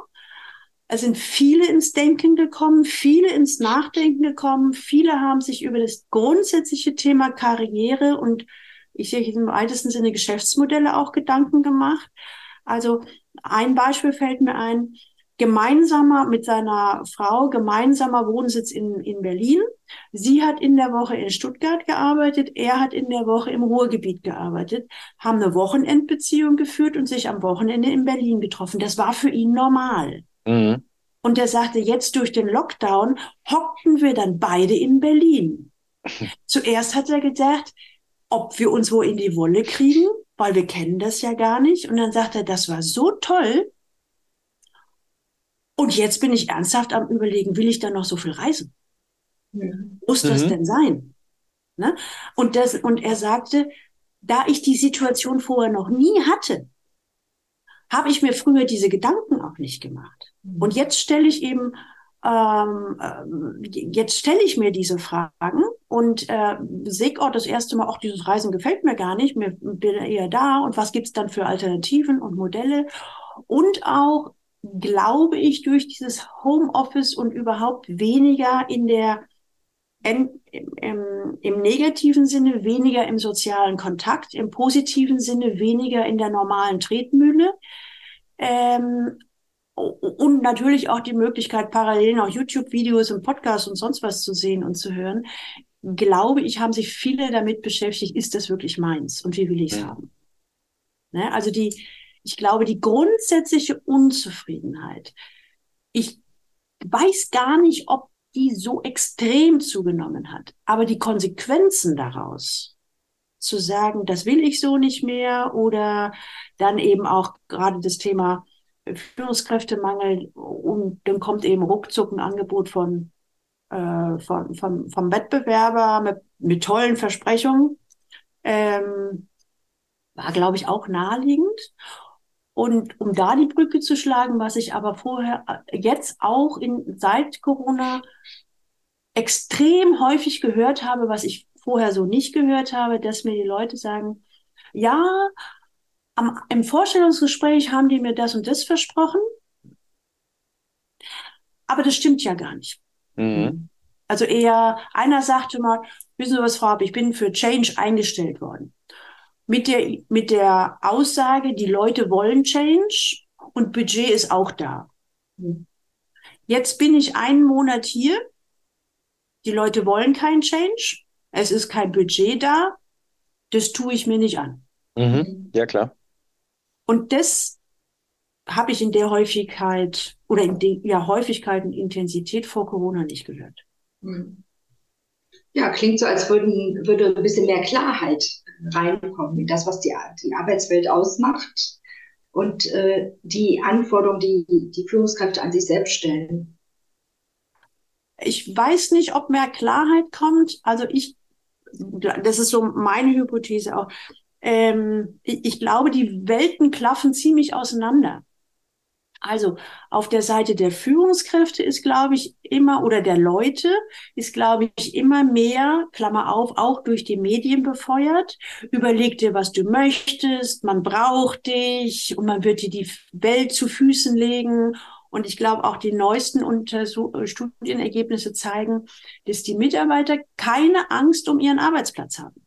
es sind viele ins Denken gekommen, viele ins Nachdenken gekommen, viele haben sich über das grundsätzliche Thema Karriere und ich sehe im weitesten Sinne Geschäftsmodelle auch Gedanken gemacht. Also ein Beispiel fällt mir ein, gemeinsamer mit seiner Frau, gemeinsamer Wohnsitz in, in Berlin. Sie hat in der Woche in Stuttgart gearbeitet, er hat in der Woche im Ruhrgebiet gearbeitet, haben eine Wochenendbeziehung geführt und sich am Wochenende in Berlin getroffen. Das war für ihn normal. Mhm. Und er sagte, jetzt durch den Lockdown hockten wir dann beide in Berlin. [laughs] Zuerst hat er gedacht, ob wir uns wo in die Wolle kriegen, weil wir kennen das ja gar nicht. Und dann sagt er, das war so toll. Und jetzt bin ich ernsthaft am überlegen, will ich dann noch so viel reisen? Mhm. Muss das mhm. denn sein? Ne? Und, das, und er sagte, da ich die Situation vorher noch nie hatte, habe ich mir früher diese Gedanken auch nicht gemacht. Mhm. Und jetzt stelle ich eben, ähm, äh, jetzt stelle ich mir diese Fragen und äh, sehe auch das erste Mal, auch dieses Reisen gefällt mir gar nicht, mir bin eher da und was gibt's dann für Alternativen und Modelle und auch glaube ich durch dieses Homeoffice und überhaupt weniger in der im, im, negativen Sinne weniger im sozialen Kontakt, im positiven Sinne weniger in der normalen Tretmühle. Ähm, und natürlich auch die Möglichkeit, parallel noch YouTube-Videos und Podcasts und sonst was zu sehen und zu hören. Glaube ich, haben sich viele damit beschäftigt, ist das wirklich meins und wie will ich es ja. haben? Ne? Also die, ich glaube, die grundsätzliche Unzufriedenheit, ich weiß gar nicht, ob die so extrem zugenommen hat. Aber die Konsequenzen daraus zu sagen, das will ich so nicht mehr oder dann eben auch gerade das Thema Führungskräftemangel und dann kommt eben ruckzuck ein Angebot von, äh, von, von vom Wettbewerber mit, mit tollen Versprechungen. Ähm, war, glaube ich, auch naheliegend. Und um da die Brücke zu schlagen, was ich aber vorher, jetzt auch in, seit Corona extrem häufig gehört habe, was ich vorher so nicht gehört habe, dass mir die Leute sagen, ja, am, im Vorstellungsgespräch haben die mir das und das versprochen, aber das stimmt ja gar nicht. Mhm. Also eher, einer sagte mal, wissen Sie was, Frau ich bin für Change eingestellt worden. Mit der, mit der Aussage, die Leute wollen Change und Budget ist auch da. Mhm. Jetzt bin ich einen Monat hier. Die Leute wollen keinen Change. Es ist kein Budget da. Das tue ich mir nicht an.
Mhm. Ja, klar.
Und das habe ich in der Häufigkeit oder in der ja, Häufigkeit und Intensität vor Corona nicht gehört. Hm.
Ja, klingt so, als würden, würde ein bisschen mehr Klarheit reinkommen in das, was die, die Arbeitswelt ausmacht und äh, die Anforderungen, die die Führungskräfte an sich selbst stellen.
Ich weiß nicht, ob mehr Klarheit kommt. Also ich, das ist so meine Hypothese auch ähm, ich, ich glaube, die Welten klaffen ziemlich auseinander. Also auf der Seite der Führungskräfte ist, glaube ich, immer oder der Leute ist, glaube ich, immer mehr, Klammer auf, auch durch die Medien befeuert. Überleg dir, was du möchtest, man braucht dich und man wird dir die Welt zu Füßen legen. Und ich glaube, auch die neuesten Untersuch Studienergebnisse zeigen, dass die Mitarbeiter keine Angst um ihren Arbeitsplatz haben.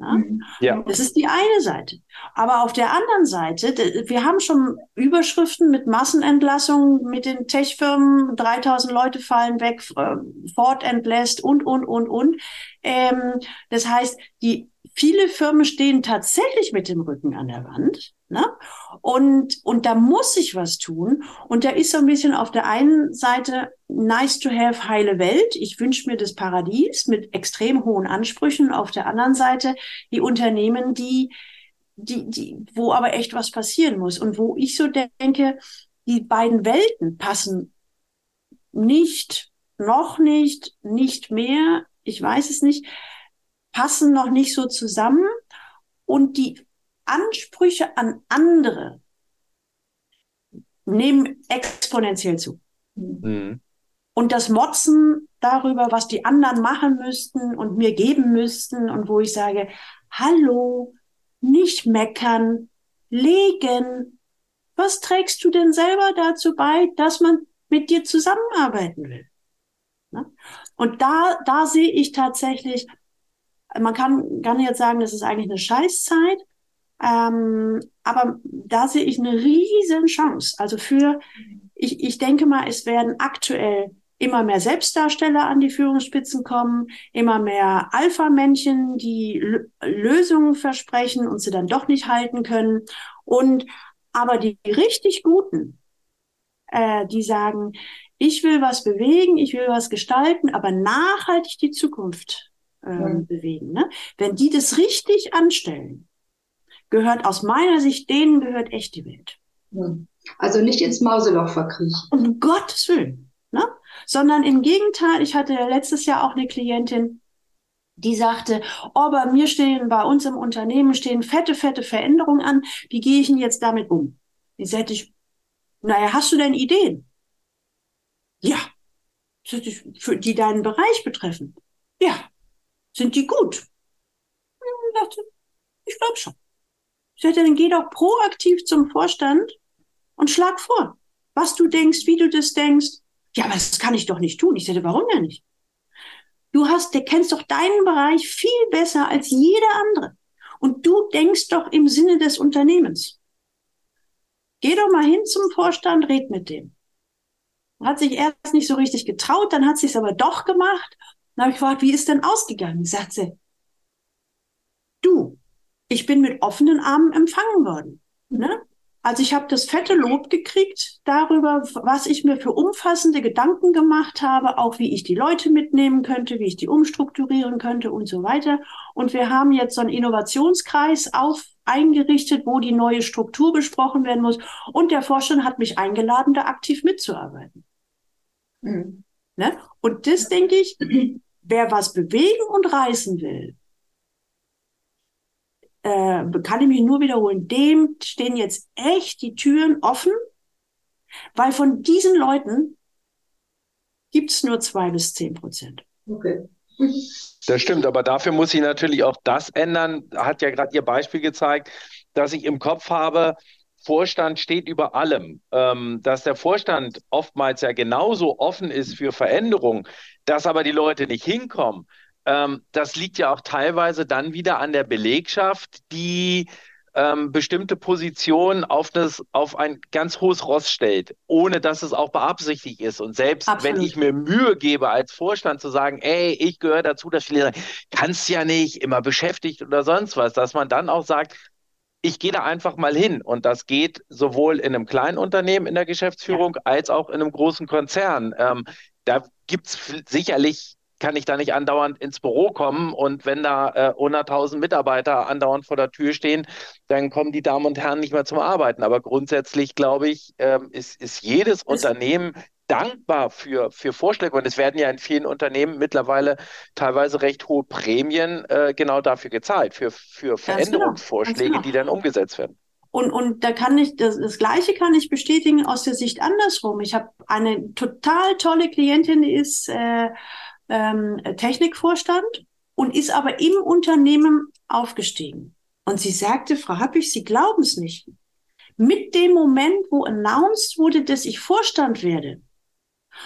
Ne? Mhm. Ja. Das ist die eine Seite. Aber auf der anderen Seite, wir haben schon Überschriften mit Massenentlassungen, mit den Tech-Firmen, 3000 Leute fallen weg, äh, Ford entlässt und, und, und, und. Ähm, das heißt, die viele Firmen stehen tatsächlich mit dem Rücken an der Wand. Ne? Und, und da muss sich was tun. Und da ist so ein bisschen auf der einen Seite nice to have, heile Welt. Ich wünsche mir das Paradies mit extrem hohen Ansprüchen. Auf der anderen Seite die Unternehmen, die, die, die, wo aber echt was passieren muss. Und wo ich so denke, die beiden Welten passen nicht, noch nicht, nicht mehr. Ich weiß es nicht passen noch nicht so zusammen und die Ansprüche an andere nehmen exponentiell zu. Mhm. Und das Motzen darüber, was die anderen machen müssten und mir geben müssten und wo ich sage, hallo, nicht meckern, legen. Was trägst du denn selber dazu bei, dass man mit dir zusammenarbeiten will? Ne? Und da, da sehe ich tatsächlich man kann, kann jetzt sagen, das ist eigentlich eine Scheißzeit. Ähm, aber da sehe ich eine riesen Chance. Also für, ich, ich denke mal, es werden aktuell immer mehr Selbstdarsteller an die Führungsspitzen kommen, immer mehr Alpha-Männchen, die L Lösungen versprechen und sie dann doch nicht halten können. Und aber die richtig Guten, äh, die sagen, ich will was bewegen, ich will was gestalten, aber nachhaltig die Zukunft ähm, bewegen. Ne? Wenn die das richtig anstellen, gehört aus meiner Sicht, denen gehört echt die Welt.
Also nicht ins Mauseloch verkriechen.
Um Gottes Willen. Ne? Sondern im Gegenteil, ich hatte letztes Jahr auch eine Klientin, die sagte, oh, bei mir stehen, bei uns im Unternehmen stehen fette, fette Veränderungen an. Wie gehe ich denn jetzt damit um? Die sagte ich, naja, hast du denn Ideen? Ja. Für die deinen Bereich betreffen. Ja. Sind die gut? Ich dachte, ich glaube schon. Ich sagte, dann geh doch proaktiv zum Vorstand und schlag vor, was du denkst, wie du das denkst. Ja, aber das kann ich doch nicht tun. Ich sagte, warum denn nicht? Du hast, der kennst doch deinen Bereich viel besser als jeder andere. Und du denkst doch im Sinne des Unternehmens. Geh doch mal hin zum Vorstand, red mit dem. Hat sich erst nicht so richtig getraut, dann hat sie es aber doch gemacht dann habe ich gefragt, wie ist denn ausgegangen? Sagt sie, du, ich bin mit offenen Armen empfangen worden. Ne? Also ich habe das fette Lob gekriegt darüber, was ich mir für umfassende Gedanken gemacht habe, auch wie ich die Leute mitnehmen könnte, wie ich die umstrukturieren könnte und so weiter. Und wir haben jetzt so einen Innovationskreis auf eingerichtet, wo die neue Struktur besprochen werden muss. Und der Vorstand hat mich eingeladen, da aktiv mitzuarbeiten. Mhm. Ne? Und das denke ich, wer was bewegen und reißen will, äh, kann ich mich nur wiederholen, dem stehen jetzt echt die Türen offen, weil von diesen Leuten gibt es nur zwei bis zehn Prozent. Okay.
Das stimmt, aber dafür muss ich natürlich auch das ändern. Hat ja gerade Ihr Beispiel gezeigt, dass ich im Kopf habe, Vorstand steht über allem. Ähm, dass der Vorstand oftmals ja genauso offen ist für Veränderungen, dass aber die Leute nicht hinkommen, ähm, das liegt ja auch teilweise dann wieder an der Belegschaft, die ähm, bestimmte Positionen auf, das, auf ein ganz hohes Ross stellt, ohne dass es auch beabsichtigt ist. Und selbst Absolut. wenn ich mir Mühe gebe, als Vorstand zu sagen, ey, ich gehöre dazu, dass viele sagen, kannst ja nicht, immer beschäftigt oder sonst was, dass man dann auch sagt, ich gehe da einfach mal hin. Und das geht sowohl in einem kleinen Unternehmen in der Geschäftsführung ja. als auch in einem großen Konzern. Ähm, da gibt es sicherlich kann ich da nicht andauernd ins Büro kommen. Und wenn da äh, 100.000 Mitarbeiter andauernd vor der Tür stehen, dann kommen die Damen und Herren nicht mehr zum Arbeiten. Aber grundsätzlich, glaube ich, ähm, ist, ist jedes Unternehmen dankbar für, für Vorschläge. Und es werden ja in vielen Unternehmen mittlerweile teilweise recht hohe Prämien äh, genau dafür gezahlt, für, für genau, Veränderungsvorschläge, genau, genau. die dann umgesetzt werden.
Und, und da kann ich, das, das Gleiche kann ich bestätigen aus der Sicht andersrum. Ich habe eine total tolle Klientin, die ist äh, ähm, Technikvorstand und ist aber im Unternehmen aufgestiegen. Und sie sagte, Frau Happig, Sie glauben es nicht. Mit dem Moment, wo announced wurde, dass ich Vorstand werde,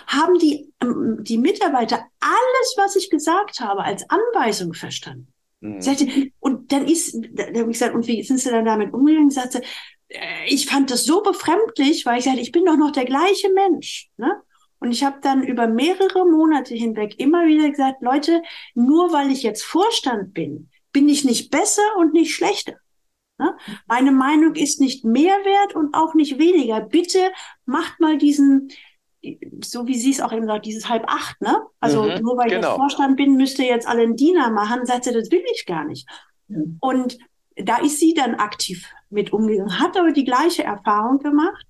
haben die, ähm, die Mitarbeiter alles, was ich gesagt habe, als Anweisung verstanden. Mhm. Sagte, und dann ist, da habe ich gesagt, und wie sind Sie dann damit umgegangen? Sagte, äh, ich fand das so befremdlich, weil ich sagte, ich bin doch noch der gleiche Mensch. Ne? Und ich habe dann über mehrere Monate hinweg immer wieder gesagt, Leute, nur weil ich jetzt Vorstand bin, bin ich nicht besser und nicht schlechter. Ne? Meine Meinung ist nicht mehr wert und auch nicht weniger. Bitte macht mal diesen, so wie sie es auch eben sagt, dieses halb acht, ne? Also mhm, nur weil genau. ich jetzt Vorstand bin, müsste jetzt alle einen Diener machen, sagt sie, das will ich gar nicht. Mhm. Und da ist sie dann aktiv mit umgegangen, hat aber die gleiche Erfahrung gemacht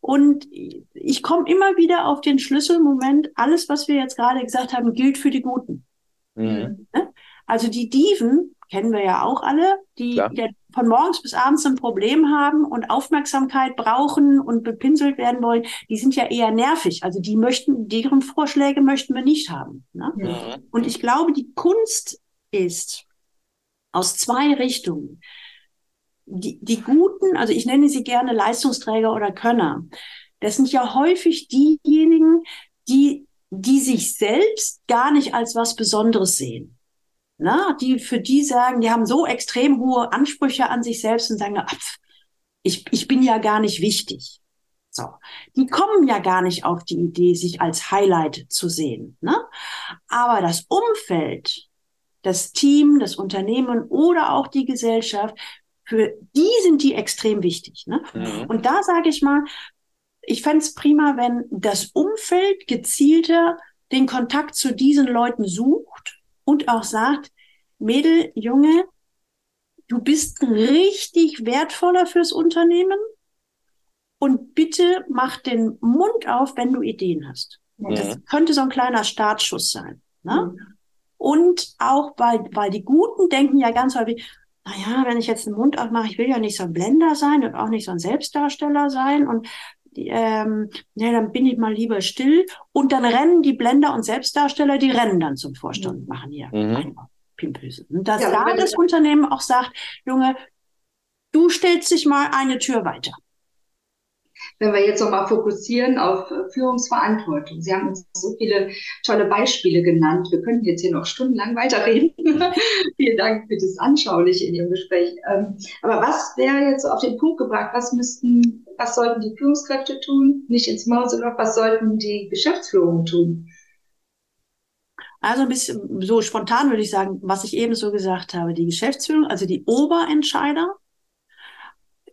und ich komme immer wieder auf den Schlüsselmoment, alles, was wir jetzt gerade gesagt haben, gilt für die Guten. Mhm. Ne? Also die Diven kennen wir ja auch alle, die ja. von morgens bis abends ein Problem haben und Aufmerksamkeit brauchen und bepinselt werden wollen, die sind ja eher nervig. Also die möchten, deren Vorschläge möchten wir nicht haben. Ne? Mhm. Und ich glaube, die Kunst ist aus zwei Richtungen die, die guten, also ich nenne sie gerne Leistungsträger oder Könner, das sind ja häufig diejenigen, die, die sich selbst gar nicht als was Besonderes sehen. Na, die für die sagen, die haben so extrem hohe Ansprüche an sich selbst und sagen, ach, ich, ich bin ja gar nicht wichtig. So, die kommen ja gar nicht auf die Idee, sich als Highlight zu sehen. Ne? Aber das Umfeld, das Team, das Unternehmen oder auch die Gesellschaft für die sind die extrem wichtig. Ne? Mhm. Und da sage ich mal, ich fände es prima, wenn das Umfeld gezielter den Kontakt zu diesen Leuten sucht und auch sagt, Mädel, Junge, du bist richtig wertvoller fürs Unternehmen und bitte mach den Mund auf, wenn du Ideen hast. Mhm. Das könnte so ein kleiner Startschuss sein. Ne? Mhm. Und auch, weil, weil die Guten denken ja ganz häufig, naja, wenn ich jetzt den Mund aufmache, ich will ja nicht so ein Blender sein und auch nicht so ein Selbstdarsteller sein und ähm, ja, dann bin ich mal lieber still und dann rennen die Blender und Selbstdarsteller, die rennen dann zum Vorstand und machen hier mhm. Pimpöse. Und dass ja, da das Unternehmen auch sagt, Junge, du stellst dich mal eine Tür weiter
wenn wir jetzt nochmal fokussieren auf äh, Führungsverantwortung. Sie haben uns so viele tolle Beispiele genannt. Wir könnten jetzt hier noch stundenlang weiterreden. [laughs] Vielen Dank für das Anschauliche in Ihrem Gespräch. Ähm, aber was wäre jetzt auf den Punkt gebracht? Was müssten, was sollten die Führungskräfte tun? Nicht ins Maus oder was sollten die Geschäftsführungen tun?
Also ein bisschen so spontan würde ich sagen, was ich eben so gesagt habe. Die Geschäftsführung, also die Oberentscheider,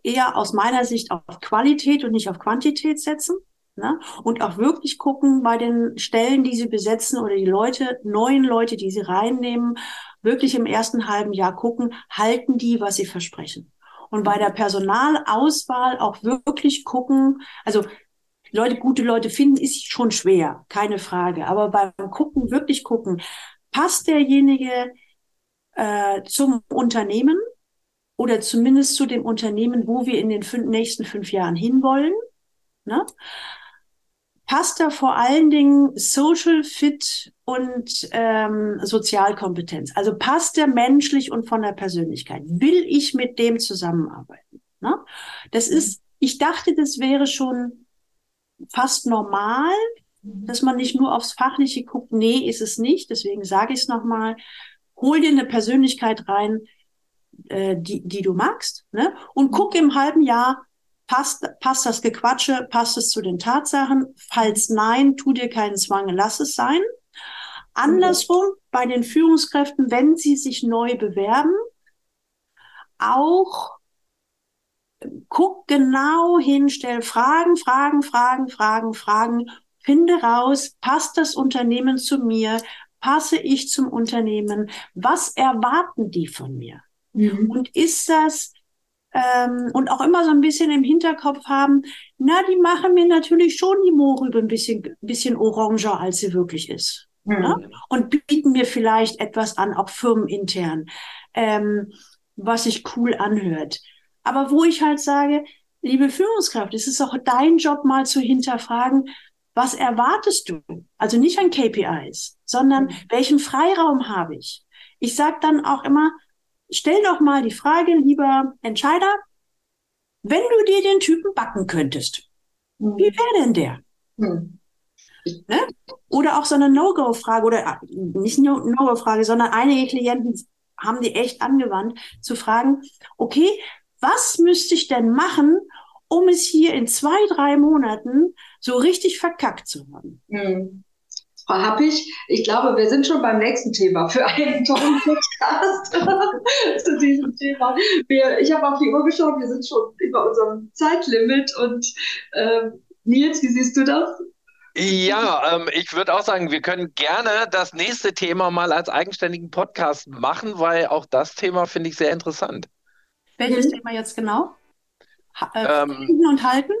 eher aus meiner Sicht auf Qualität und nicht auf Quantität setzen. Ne? Und auch wirklich gucken bei den Stellen, die sie besetzen oder die Leute, neuen Leute, die sie reinnehmen, wirklich im ersten halben Jahr gucken, halten die, was sie versprechen. Und bei der Personalauswahl auch wirklich gucken, also Leute, gute Leute finden, ist schon schwer, keine Frage. Aber beim Gucken, wirklich gucken, passt derjenige äh, zum Unternehmen oder zumindest zu dem Unternehmen, wo wir in den fünf, nächsten fünf Jahren hinwollen? Ne? passt da vor allen Dingen Social Fit und ähm, Sozialkompetenz. Also passt der menschlich und von der Persönlichkeit. Will ich mit dem zusammenarbeiten? Ne? Das mhm. ist, ich dachte, das wäre schon fast normal, mhm. dass man nicht nur aufs Fachliche guckt. Nee, ist es nicht. Deswegen sage ich es nochmal. Hol dir eine Persönlichkeit rein, äh, die, die du magst, ne? und guck im halben Jahr, Passt, passt das Gequatsche, passt es zu den Tatsachen? Falls nein, tu dir keinen Zwang, lass es sein. Andersrum, bei den Führungskräften, wenn sie sich neu bewerben, auch guck genau hin, stell Fragen, Fragen, Fragen, Fragen, Fragen, finde raus, passt das Unternehmen zu mir, passe ich zum Unternehmen, was erwarten die von mir? Mhm. Und ist das ähm, und auch immer so ein bisschen im Hinterkopf haben, na, die machen mir natürlich schon die Mohrrübe ein bisschen, bisschen oranger, als sie wirklich ist. Mhm. Ne? Und bieten mir vielleicht etwas an, auch firmenintern, ähm, was sich cool anhört. Aber wo ich halt sage, liebe Führungskraft, es ist auch dein Job mal zu hinterfragen, was erwartest du? Also nicht an KPIs, sondern mhm. welchen Freiraum habe ich? Ich sage dann auch immer, stell doch mal die Frage, lieber Entscheider, wenn du dir den Typen backen könntest, mhm. wie wäre denn der? Mhm. Ne? Oder auch so eine No-Go-Frage oder äh, nicht No-Go-Frage, sondern einige Klienten haben die echt angewandt, zu fragen, okay, was müsste ich denn machen, um es hier in zwei, drei Monaten so richtig verkackt zu haben? Mhm.
Frau Happig, ich glaube, wir sind schon beim nächsten Thema für einen tollen [laughs] Podcast [laughs] zu diesem Thema. Wir, ich habe auf die Uhr geschaut, wir sind schon über unserem Zeitlimit und ähm, Nils, wie siehst du das?
Ja, ähm, ich würde auch sagen, wir können gerne das nächste Thema mal als eigenständigen Podcast machen, weil auch das Thema finde ich sehr interessant.
Welches mhm. Thema jetzt genau? Ha äh, ähm, und halten?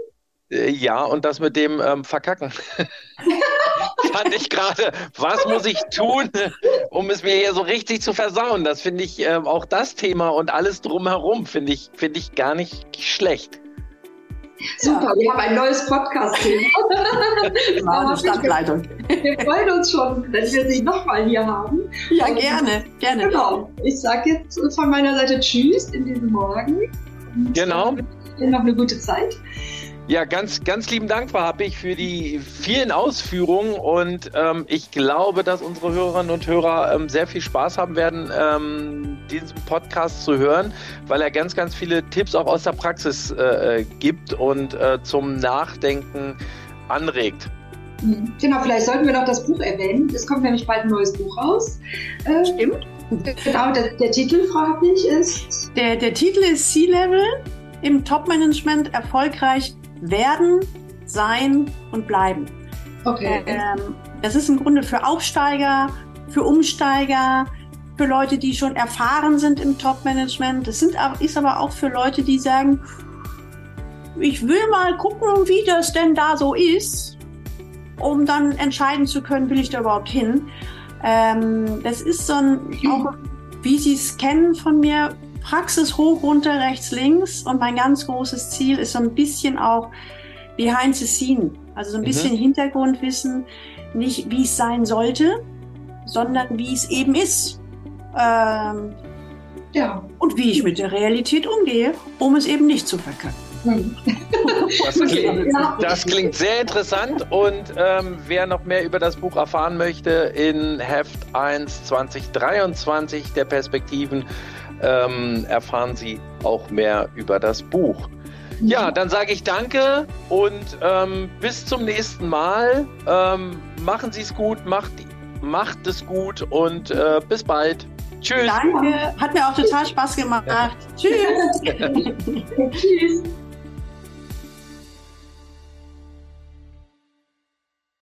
Äh, ja, und das mit dem ähm, Verkacken. [laughs] Fand ich gerade, was muss ich tun, um es mir hier so richtig zu versauen? Das finde ich ähm, auch das Thema und alles drumherum finde ich, finde ich gar nicht schlecht.
Super, wir haben ein neues Podcast-Thema. [laughs]
Stadtleitung.
Wir freuen uns schon, wenn wir Sie nochmal hier haben.
Ja, und, gerne, gerne.
Genau. Ich sage jetzt von meiner Seite Tschüss in diesem Morgen.
Genau.
Noch eine gute Zeit.
Ja, ganz, ganz lieben Dank, Frau Happig, für die vielen Ausführungen und ähm, ich glaube, dass unsere Hörerinnen und Hörer ähm, sehr viel Spaß haben werden, ähm, diesen Podcast zu hören, weil er ganz, ganz viele Tipps auch aus der Praxis äh, gibt und äh, zum Nachdenken anregt.
Mhm. Genau, vielleicht sollten wir noch das Buch erwähnen. Es kommt nämlich bald ein neues Buch raus.
Äh, Stimmt.
Genau, der, der Titel, Frau Happig, ist?
Der, der Titel ist C-Level im Top-Management erfolgreich werden, sein und bleiben.
Okay.
Ähm, das ist im Grunde für Aufsteiger, für Umsteiger, für Leute, die schon erfahren sind im Top-Management. Das sind, ist aber auch für Leute, die sagen, ich will mal gucken, wie das denn da so ist, um dann entscheiden zu können, will ich da überhaupt hin. Ähm, das ist so ein, auch wie Sie es kennen von mir, Praxis hoch, runter, rechts, links. Und mein ganz großes Ziel ist so ein bisschen auch behind the scene. Also so ein mhm. bisschen Hintergrundwissen. Nicht, wie es sein sollte, sondern wie es eben ist. Ähm, ja. Und wie ich mit der Realität umgehe, um es eben nicht zu verkacken.
Das klingt, das klingt, sehr interessant und ähm, wer noch mehr über das Buch erfahren möchte, in Heft 1 2023 der Perspektiven ähm, erfahren Sie auch mehr über das Buch. Ja, dann sage ich danke und ähm, bis zum nächsten Mal. Ähm, machen Sie es gut, macht, macht es gut und äh, bis bald. Tschüss.
Danke, hat mir auch total Spaß gemacht. Tschüss. [laughs] [laughs]
Tschüss.